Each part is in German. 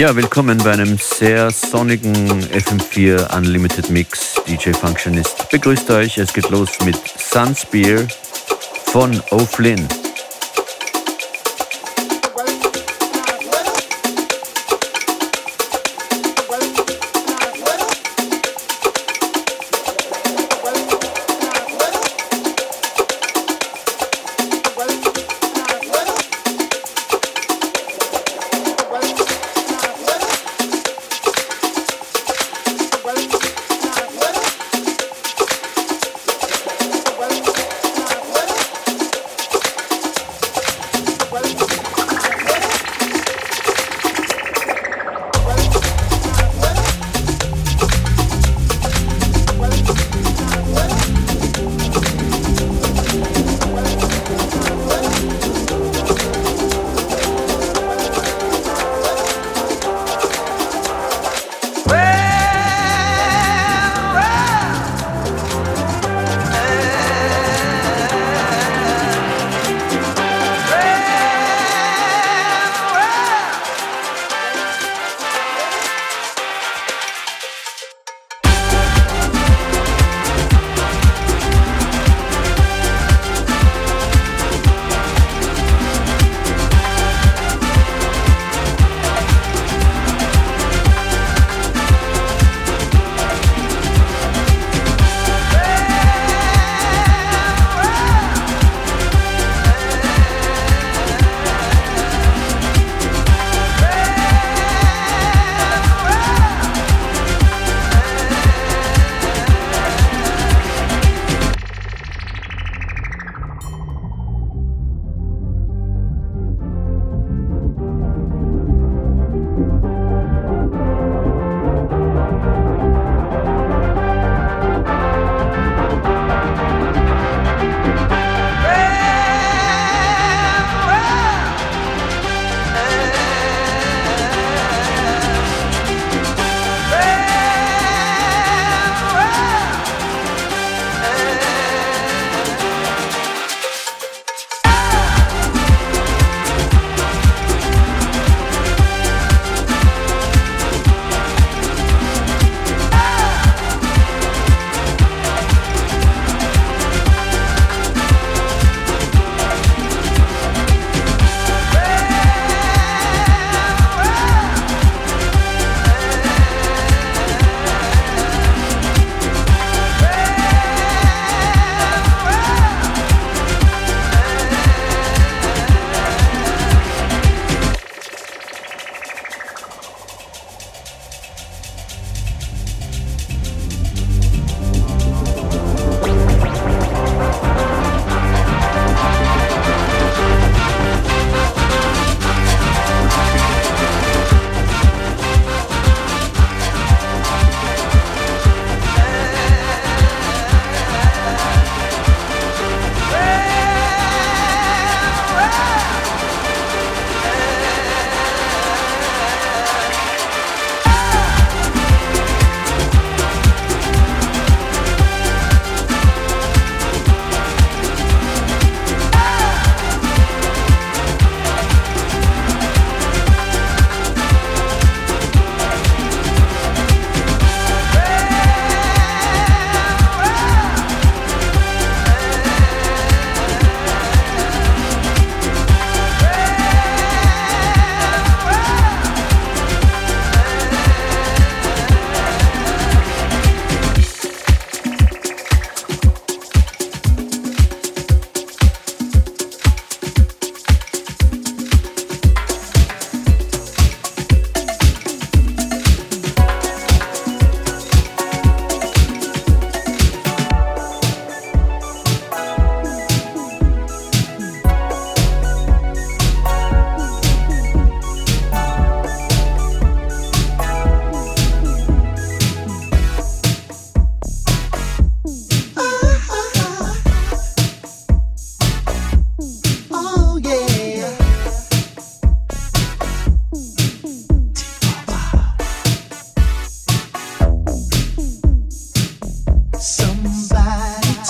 Ja, willkommen bei einem sehr sonnigen FM4 Unlimited Mix. DJ Functionist begrüßt euch. Es geht los mit Sunspear von O'Flynn.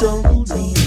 走你。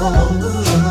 Oh.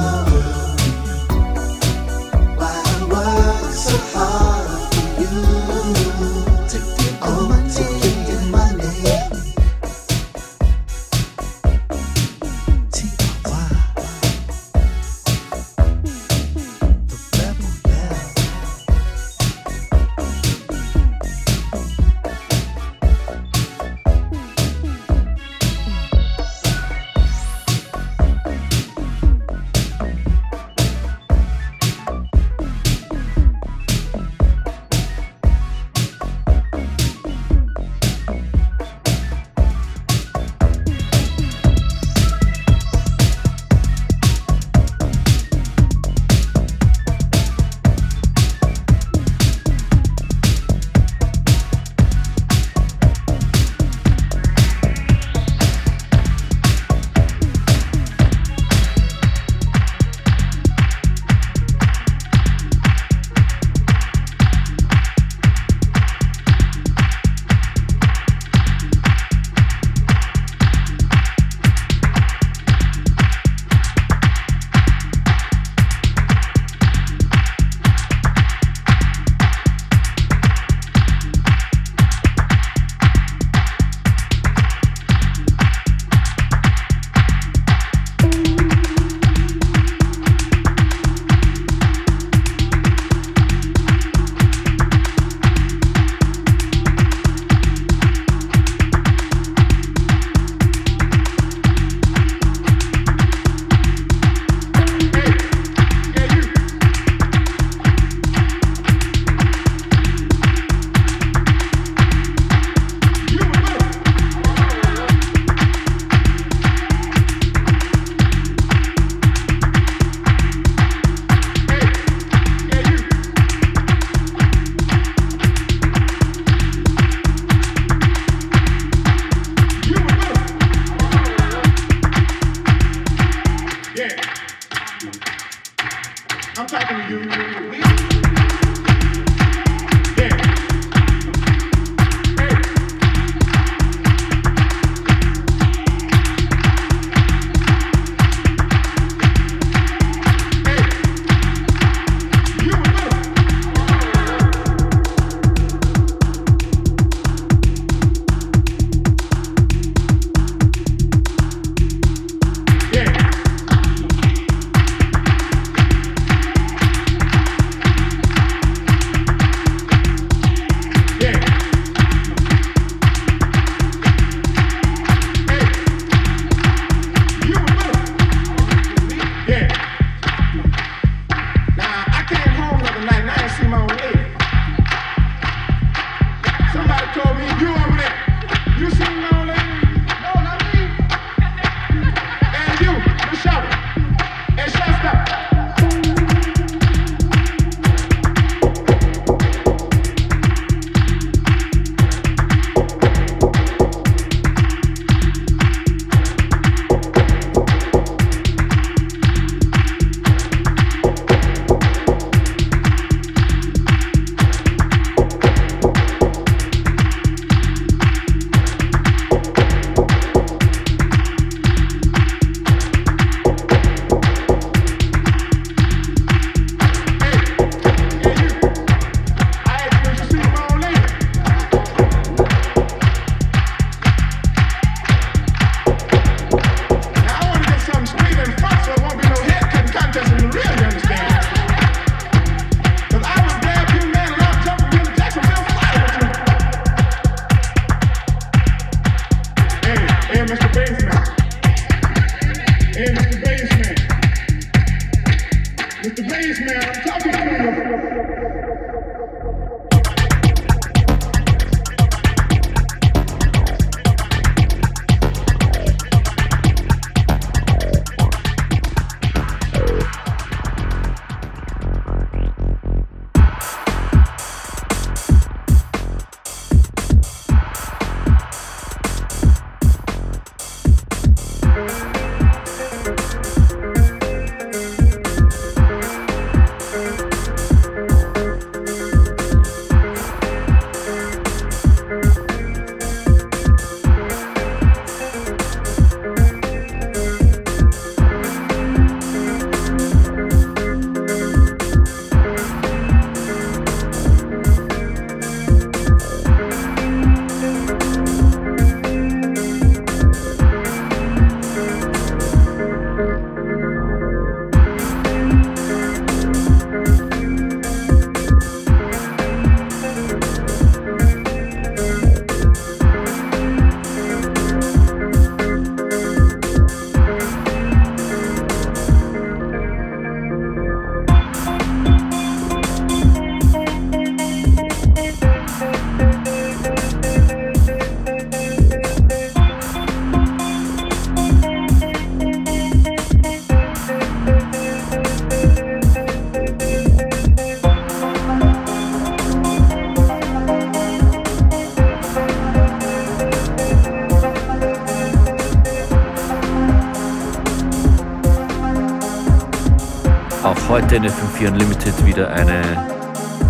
FM4 Unlimited wieder eine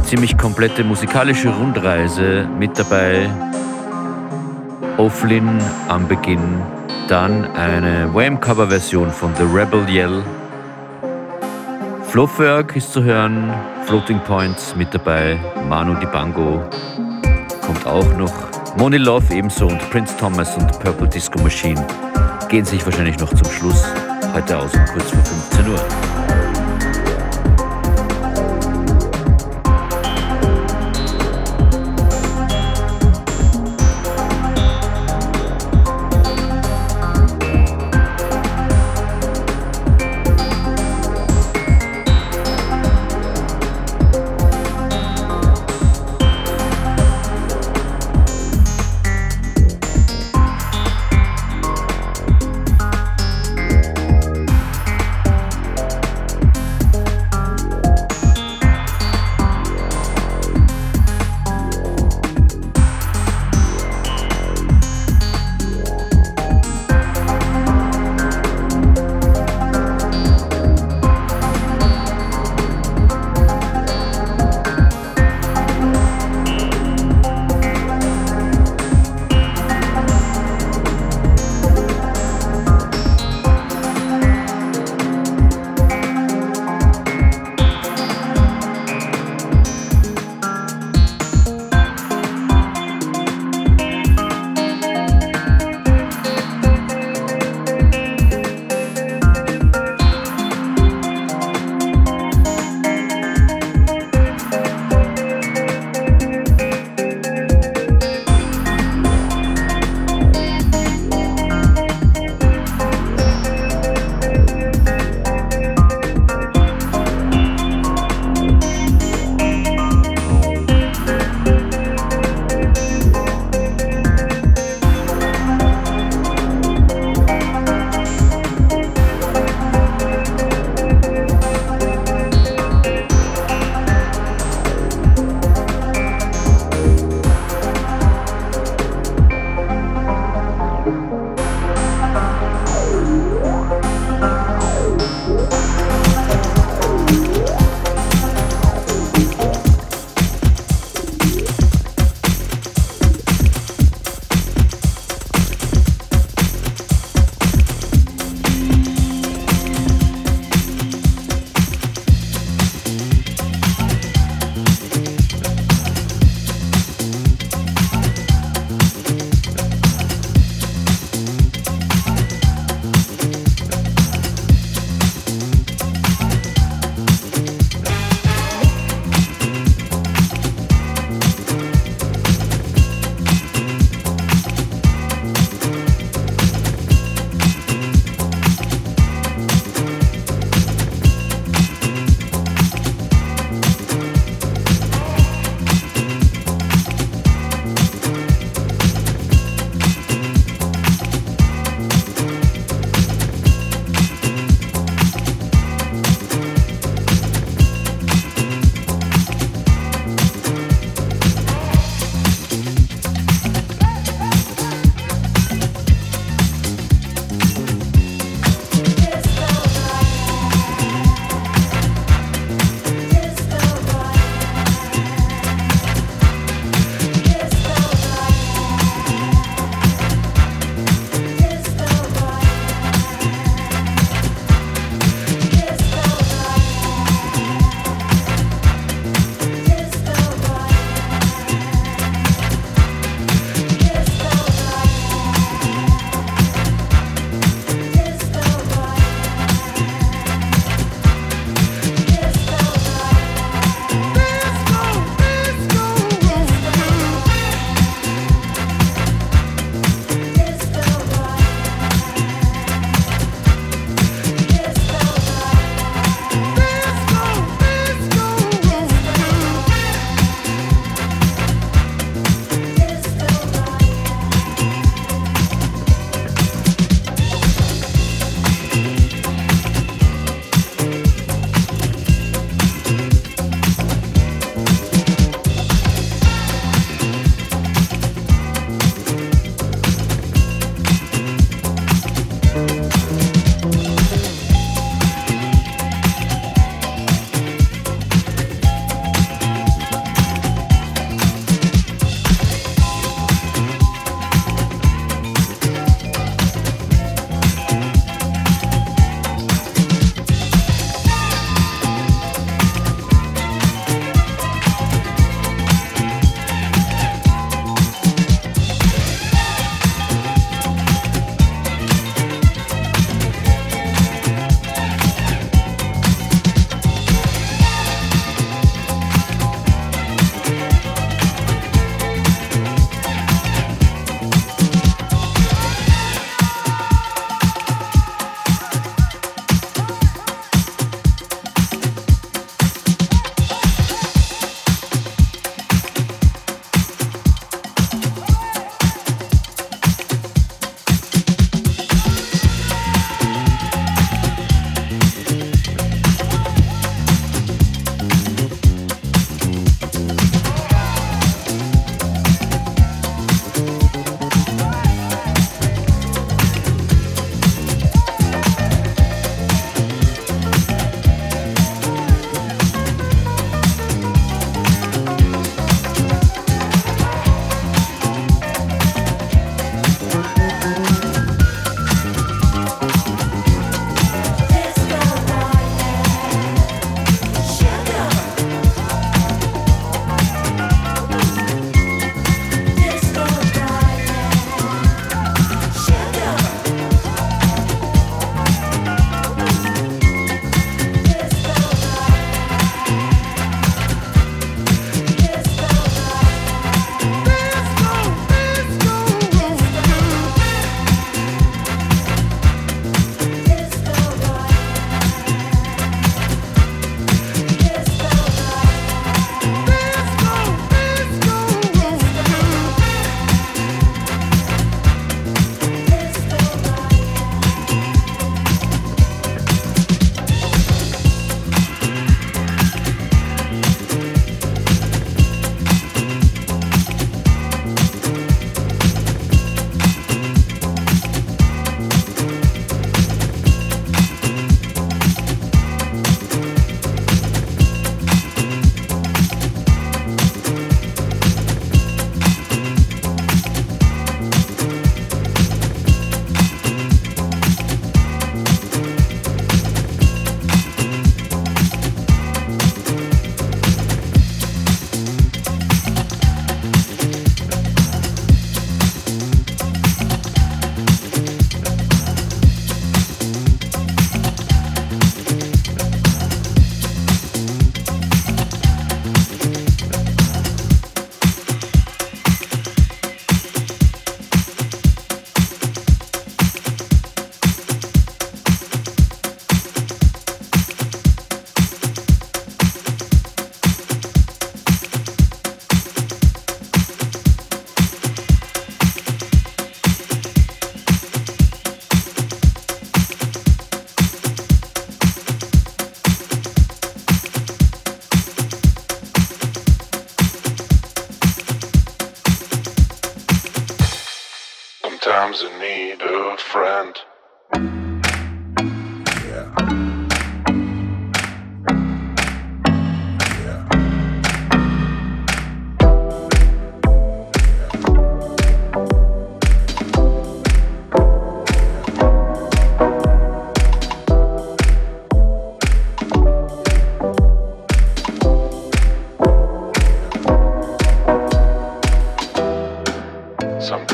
ziemlich komplette musikalische Rundreise mit dabei. O'Flynn am Beginn, dann eine Wham-Cover-Version von The Rebel Yell. Fluffwerk ist zu hören, Floating Points mit dabei, Manu Dibango kommt auch noch, Moni Love ebenso und Prince Thomas und Purple Disco Machine gehen sich wahrscheinlich noch zum Schluss heute aus kurz vor 15 Uhr.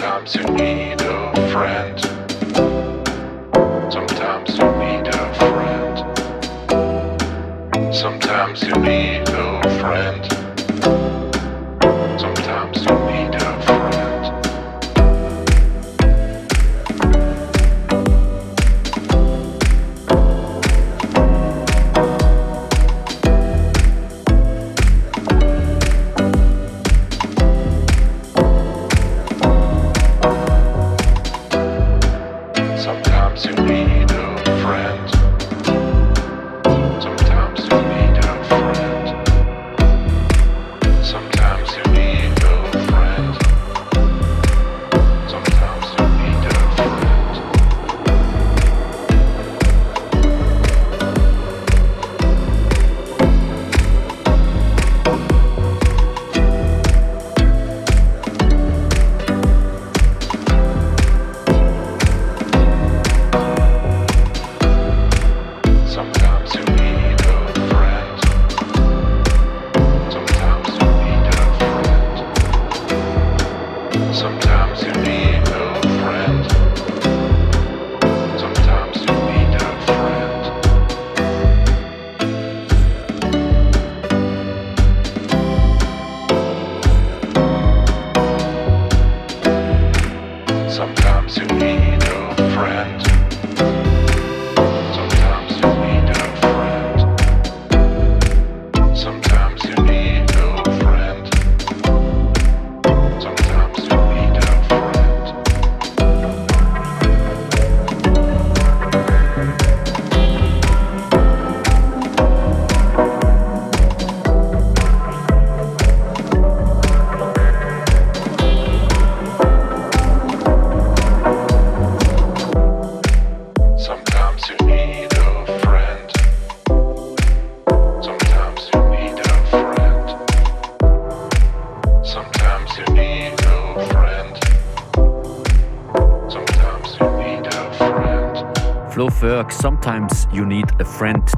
Sometimes You Need a Friend,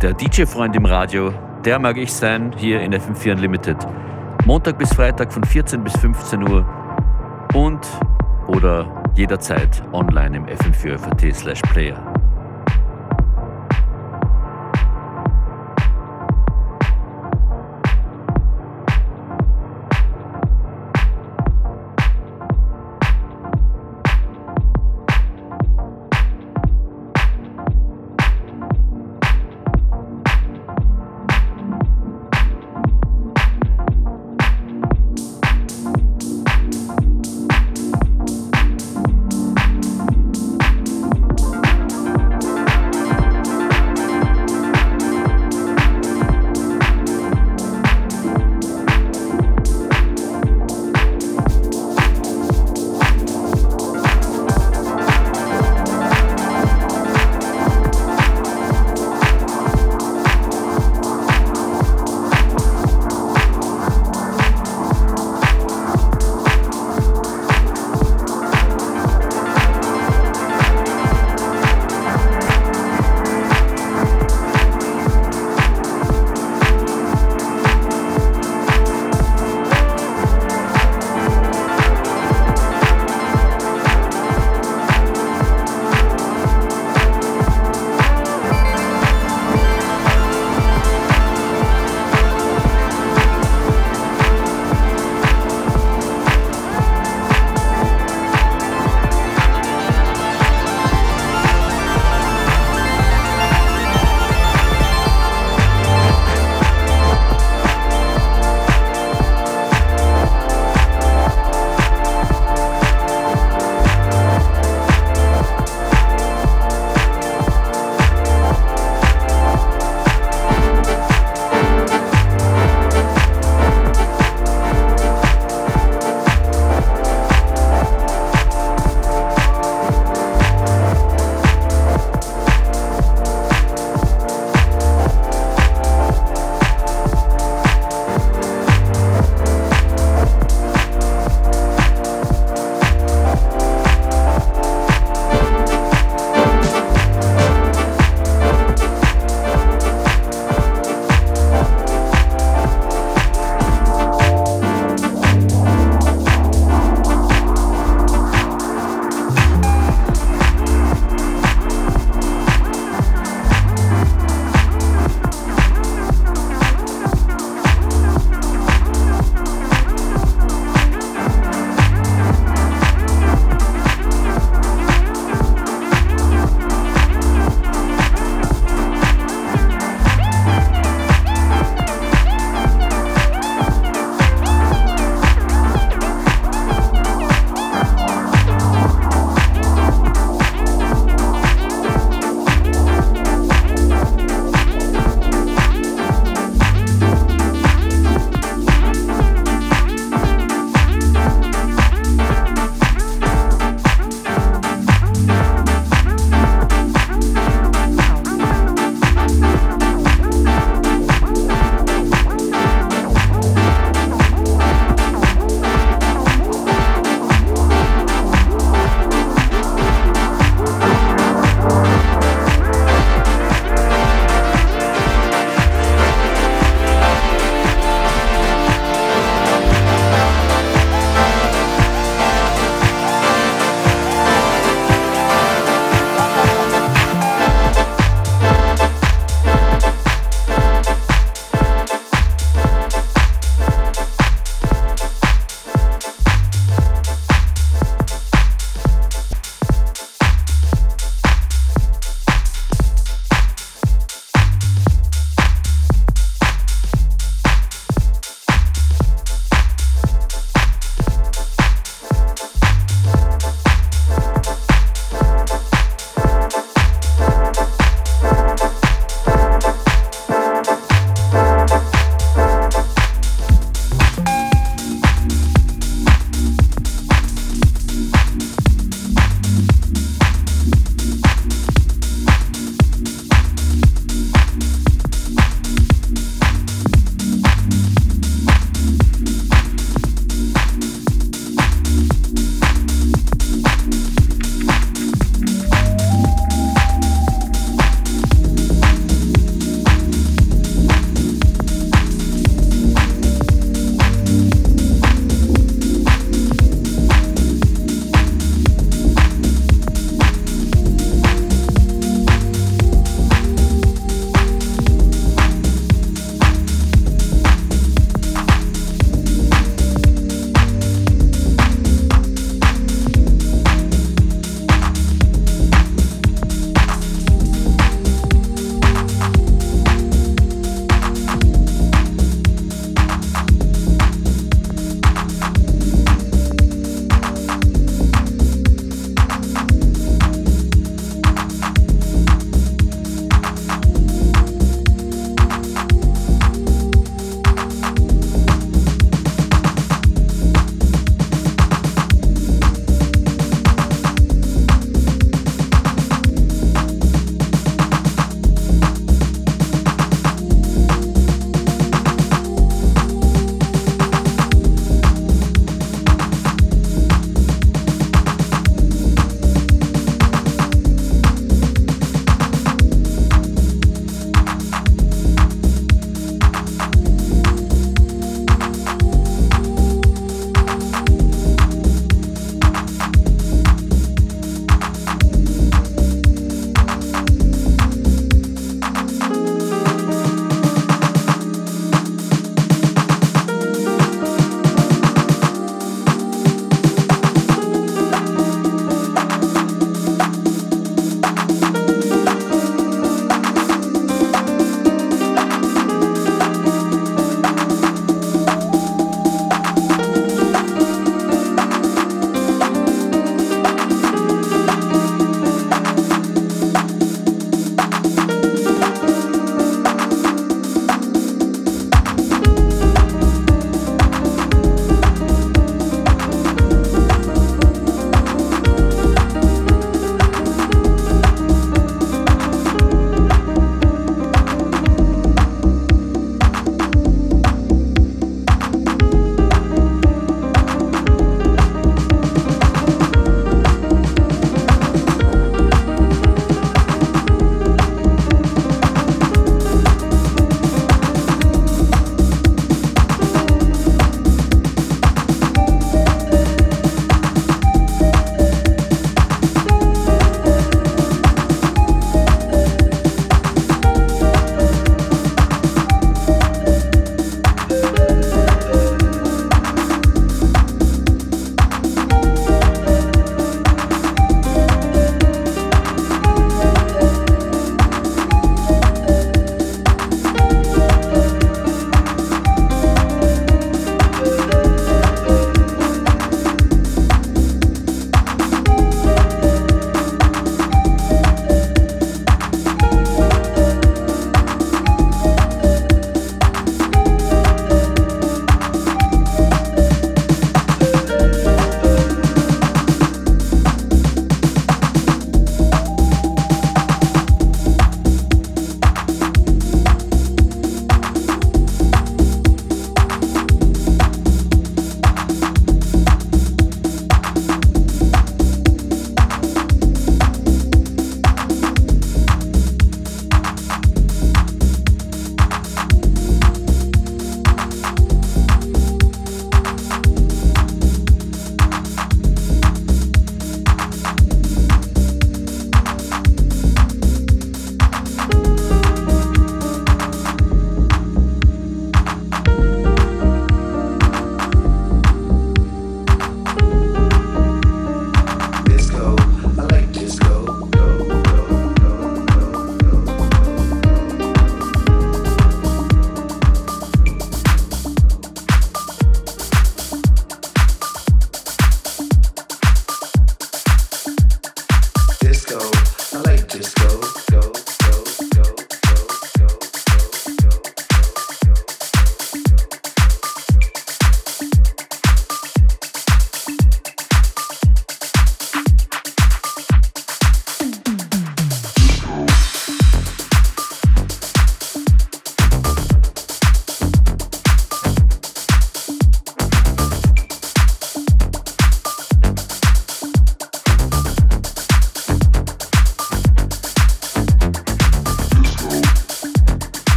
der DJ-Freund im Radio, der mag ich sein, hier in FM4 Unlimited. Montag bis Freitag von 14 bis 15 Uhr und oder jederzeit online im fm4.at slash player.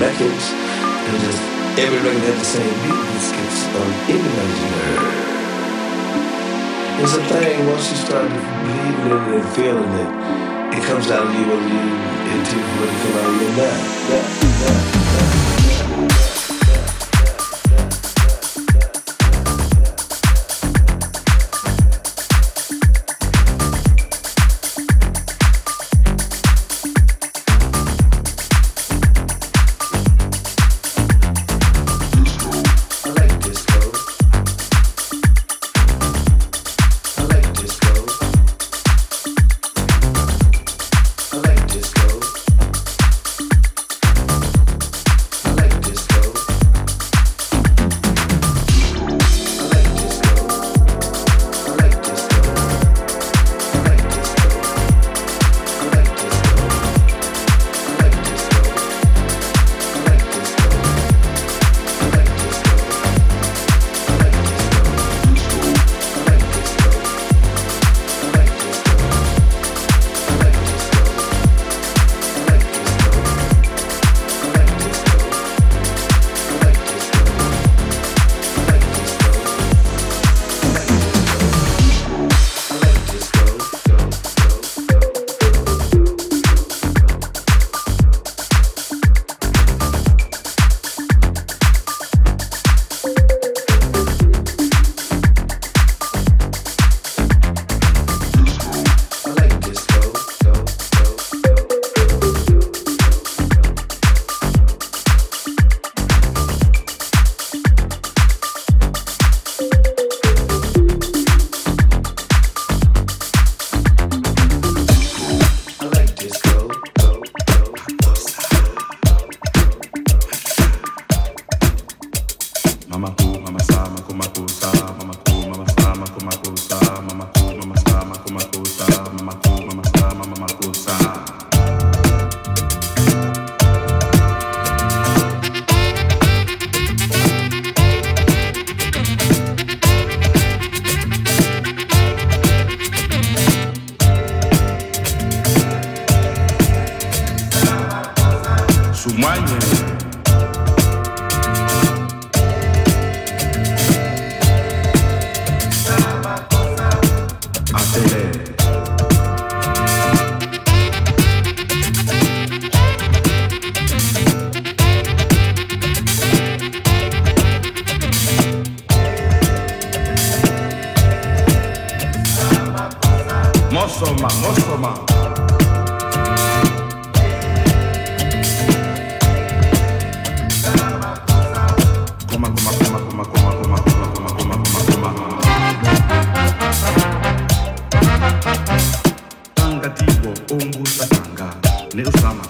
Records. And just every record had the same beat. This gets on anybody's nerve. It's a thing once you start believing in it and feeling it, it comes out of you whether you into whether it come out of you or not. Yeah, yeah,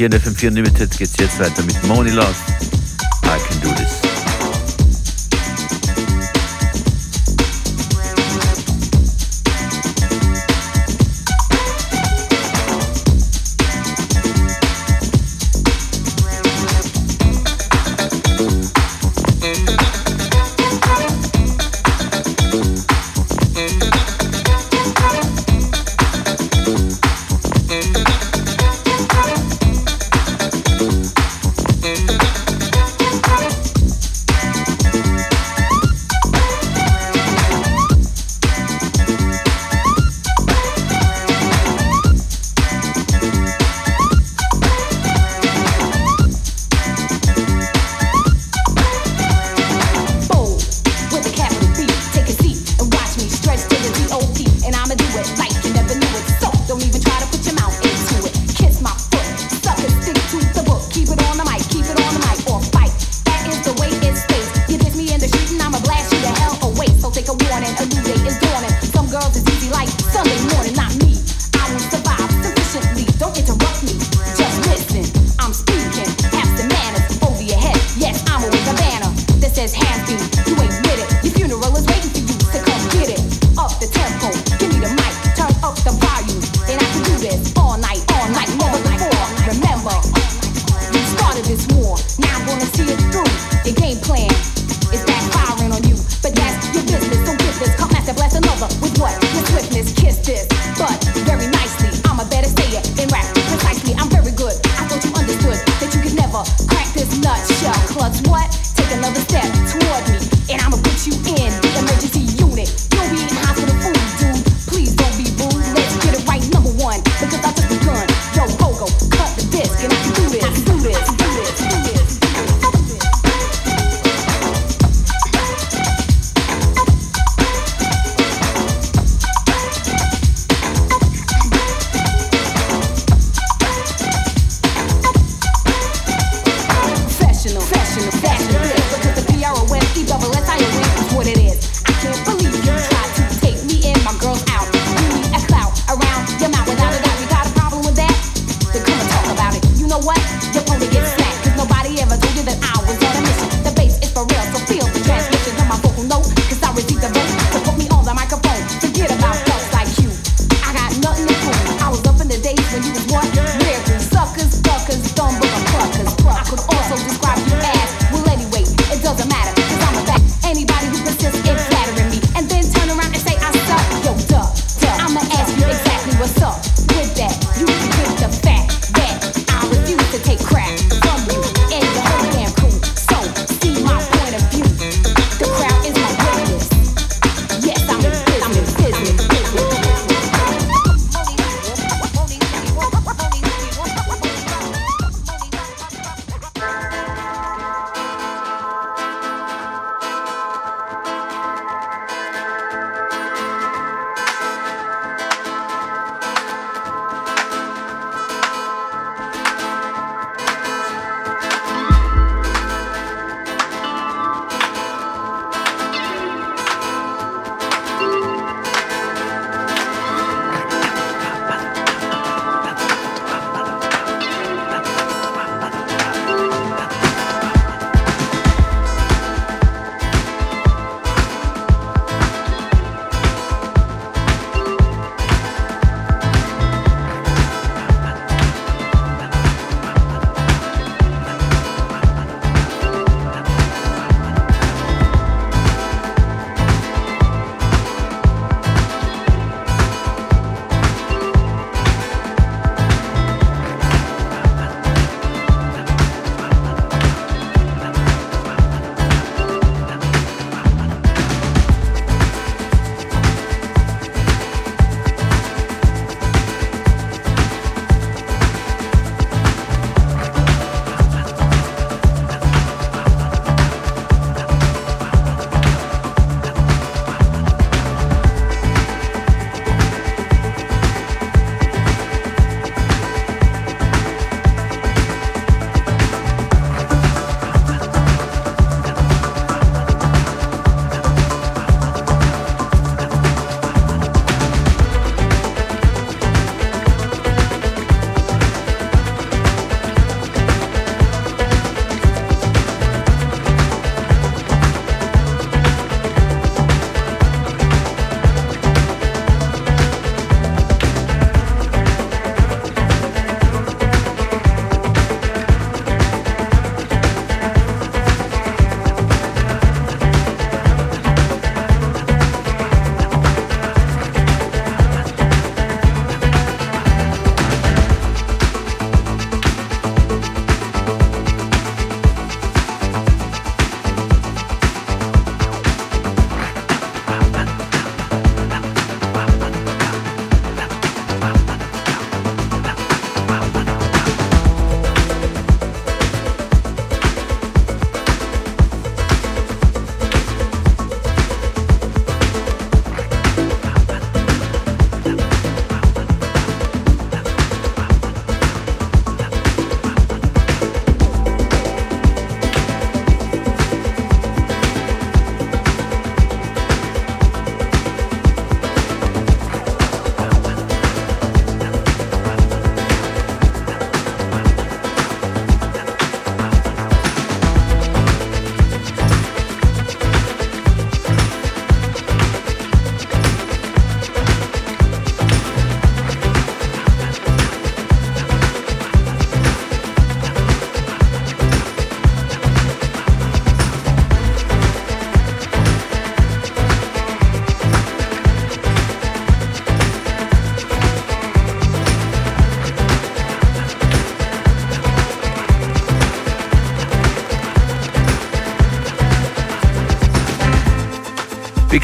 Hier in FM4 Unlimited geht's jetzt weiter mit Money Love.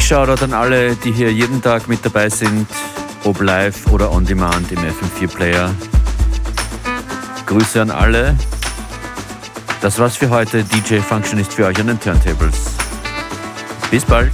Shoutout an alle, die hier jeden Tag mit dabei sind, ob live oder on demand im FM4-Player. Grüße an alle. Das war's für heute. DJ Functionist für euch an den Turntables. Bis bald.